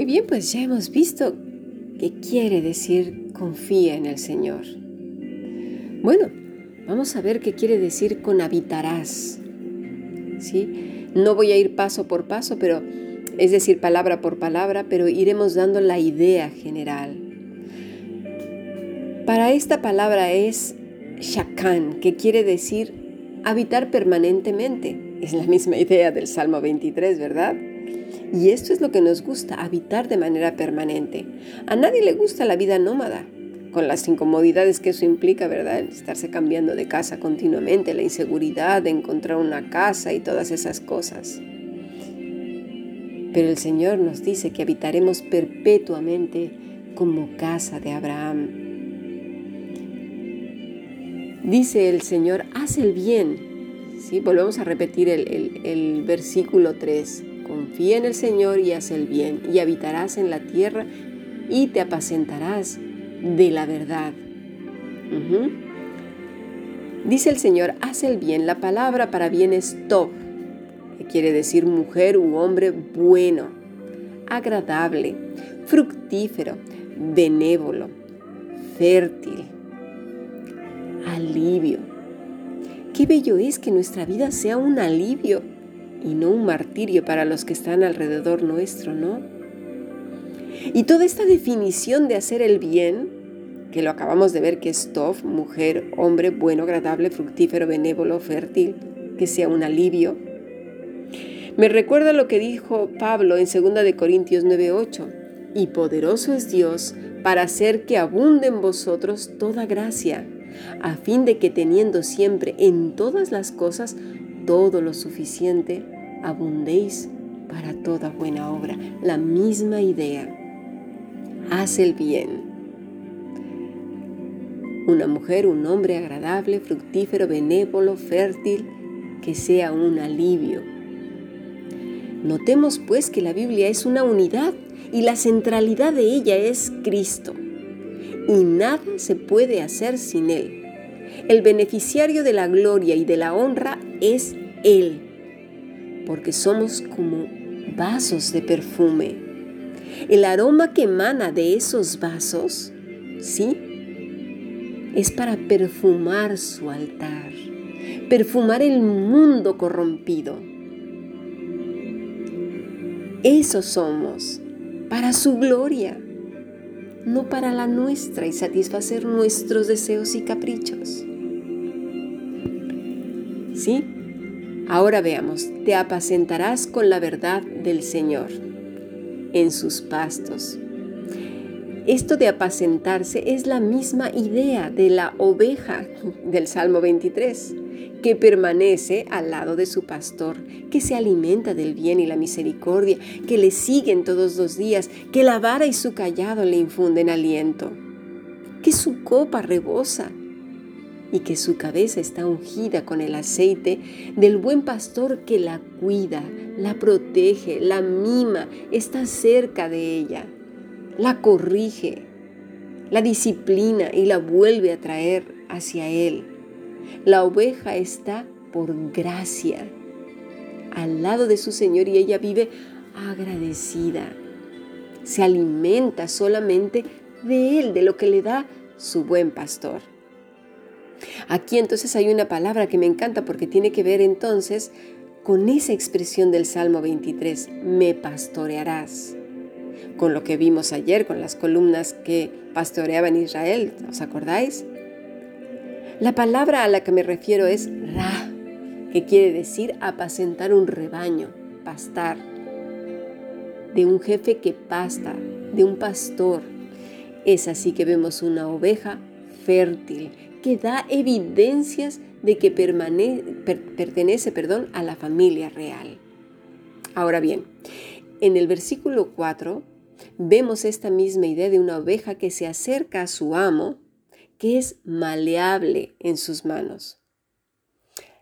Muy bien, pues ya hemos visto qué quiere decir confía en el Señor. Bueno, vamos a ver qué quiere decir con habitarás. ¿Sí? No voy a ir paso por paso, pero es decir, palabra por palabra, pero iremos dando la idea general. Para esta palabra es shakan, que quiere decir habitar permanentemente. Es la misma idea del Salmo 23, ¿verdad? Y esto es lo que nos gusta, habitar de manera permanente. A nadie le gusta la vida nómada, con las incomodidades que eso implica, ¿verdad? estarse cambiando de casa continuamente, la inseguridad de encontrar una casa y todas esas cosas. Pero el Señor nos dice que habitaremos perpetuamente como casa de Abraham. Dice el Señor, haz el bien. ¿Sí? Volvemos a repetir el, el versículo 3 confía en el Señor y haz el bien, y habitarás en la tierra y te apacentarás de la verdad. Dice el Señor, haz el bien. La palabra para bien es top, que quiere decir mujer u hombre bueno, agradable, fructífero, benévolo, fértil, alivio. Qué bello es que nuestra vida sea un alivio y no un martirio para los que están alrededor nuestro, ¿no? Y toda esta definición de hacer el bien, que lo acabamos de ver que es tof, mujer, hombre, bueno, agradable, fructífero, benévolo, fértil, que sea un alivio, me recuerda lo que dijo Pablo en 2 de Corintios 9:8, y poderoso es Dios para hacer que abunde en vosotros toda gracia, a fin de que teniendo siempre en todas las cosas todo lo suficiente, abundéis para toda buena obra. La misma idea. Haz el bien. Una mujer, un hombre agradable, fructífero, benévolo, fértil, que sea un alivio. Notemos pues que la Biblia es una unidad y la centralidad de ella es Cristo. Y nada se puede hacer sin Él. El beneficiario de la gloria y de la honra es Él, porque somos como vasos de perfume. El aroma que emana de esos vasos, ¿sí? Es para perfumar su altar, perfumar el mundo corrompido. Eso somos, para su gloria, no para la nuestra y satisfacer nuestros deseos y caprichos. Ahora veamos, te apacentarás con la verdad del Señor en sus pastos. Esto de apacentarse es la misma idea de la oveja del Salmo 23, que permanece al lado de su pastor, que se alimenta del bien y la misericordia, que le siguen todos los días, que la vara y su callado le infunden aliento, que su copa rebosa y que su cabeza está ungida con el aceite del buen pastor que la cuida, la protege, la mima, está cerca de ella, la corrige, la disciplina y la vuelve a traer hacia él. La oveja está por gracia al lado de su Señor y ella vive agradecida. Se alimenta solamente de Él, de lo que le da su buen pastor. Aquí entonces hay una palabra que me encanta porque tiene que ver entonces con esa expresión del Salmo 23, me pastorearás. Con lo que vimos ayer, con las columnas que pastoreaban Israel, ¿os acordáis? La palabra a la que me refiero es ra, que quiere decir apacentar un rebaño, pastar, de un jefe que pasta, de un pastor. Es así que vemos una oveja fértil que da evidencias de que pertenece perdón, a la familia real. Ahora bien, en el versículo 4 vemos esta misma idea de una oveja que se acerca a su amo, que es maleable en sus manos.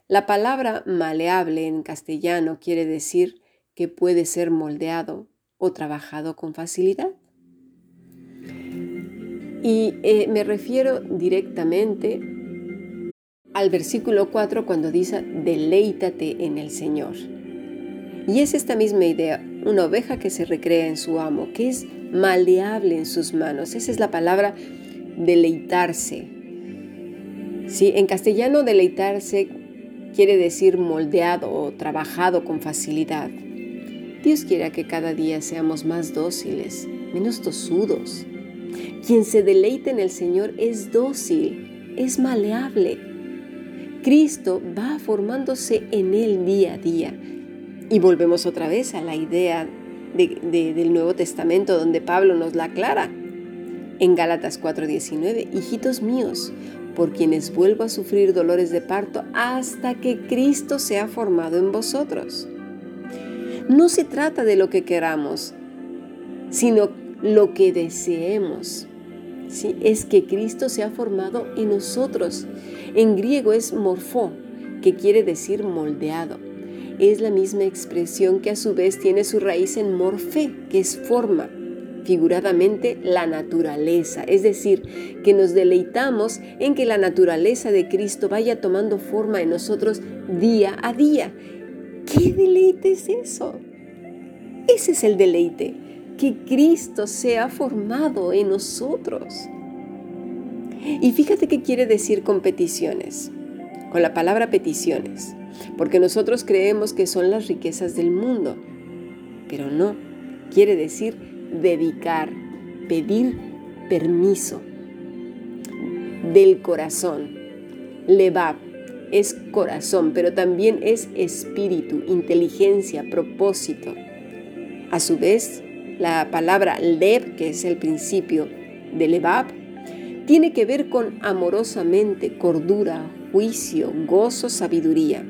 La palabra maleable en castellano quiere decir que puede ser moldeado o trabajado con facilidad. Y eh, me refiero directamente al versículo 4 cuando dice, deleítate en el Señor. Y es esta misma idea, una oveja que se recrea en su amo, que es maleable en sus manos. Esa es la palabra deleitarse. Sí, en castellano deleitarse quiere decir moldeado o trabajado con facilidad. Dios quiere que cada día seamos más dóciles, menos tosudos. Quien se deleita en el Señor es dócil, es maleable. Cristo va formándose en él día a día. Y volvemos otra vez a la idea del Nuevo Testamento donde Pablo nos la aclara. En Gálatas 4:19, hijitos míos, por quienes vuelvo a sufrir dolores de parto hasta que Cristo sea formado en vosotros. No se trata de lo que queramos, sino lo que deseemos. Es que Cristo se ha formado en nosotros. En griego es morfó, que quiere decir moldeado. Es la misma expresión que a su vez tiene su raíz en morfe, que es forma figuradamente la naturaleza, es decir, que nos deleitamos en que la naturaleza de Cristo vaya tomando forma en nosotros día a día. ¿Qué deleite es eso? Ese es el deleite, que Cristo sea formado en nosotros. Y fíjate qué quiere decir con peticiones, con la palabra peticiones, porque nosotros creemos que son las riquezas del mundo, pero no, quiere decir dedicar, pedir permiso del corazón. Levab es corazón, pero también es espíritu, inteligencia, propósito. A su vez, la palabra lev, que es el principio de levab, tiene que ver con amorosamente, cordura, juicio, gozo, sabiduría.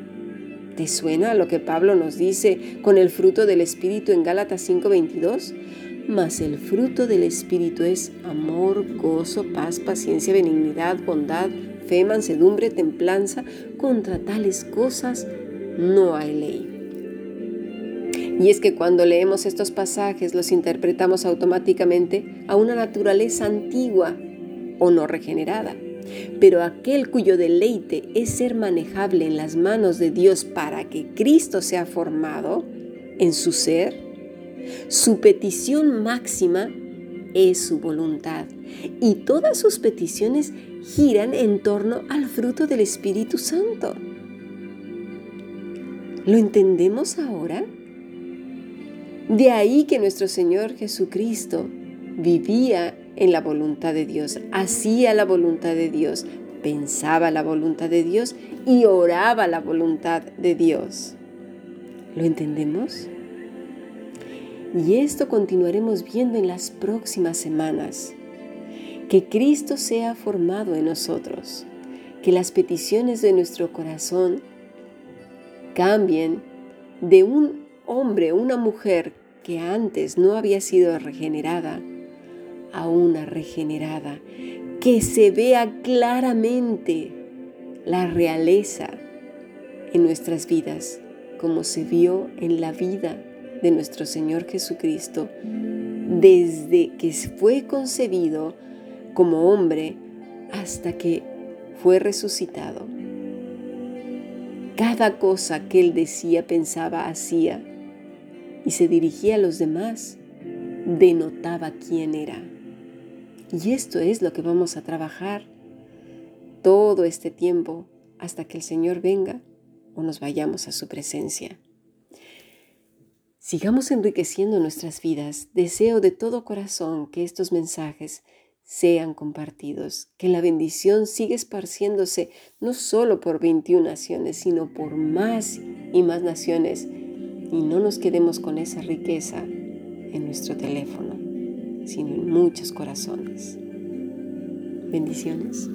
¿Te suena lo que Pablo nos dice con el fruto del Espíritu en Gálatas 5:22? mas el fruto del Espíritu es amor, gozo, paz, paciencia, benignidad, bondad, fe, mansedumbre, templanza. Contra tales cosas no hay ley. Y es que cuando leemos estos pasajes los interpretamos automáticamente a una naturaleza antigua o no regenerada. Pero aquel cuyo deleite es ser manejable en las manos de Dios para que Cristo sea formado en su ser, su petición máxima es su voluntad y todas sus peticiones giran en torno al fruto del Espíritu Santo. ¿Lo entendemos ahora? De ahí que nuestro Señor Jesucristo vivía en la voluntad de Dios, hacía la voluntad de Dios, pensaba la voluntad de Dios y oraba la voluntad de Dios. ¿Lo entendemos? Y esto continuaremos viendo en las próximas semanas. Que Cristo sea formado en nosotros, que las peticiones de nuestro corazón cambien de un hombre, una mujer que antes no había sido regenerada, a una regenerada, que se vea claramente la realeza en nuestras vidas, como se vio en la vida de nuestro Señor Jesucristo desde que fue concebido como hombre hasta que fue resucitado. Cada cosa que él decía, pensaba, hacía y se dirigía a los demás, denotaba quién era. Y esto es lo que vamos a trabajar todo este tiempo hasta que el Señor venga o nos vayamos a su presencia. Sigamos enriqueciendo nuestras vidas. Deseo de todo corazón que estos mensajes sean compartidos, que la bendición siga esparciéndose no solo por 21 naciones, sino por más y más naciones. Y no nos quedemos con esa riqueza en nuestro teléfono, sino en muchos corazones. Bendiciones.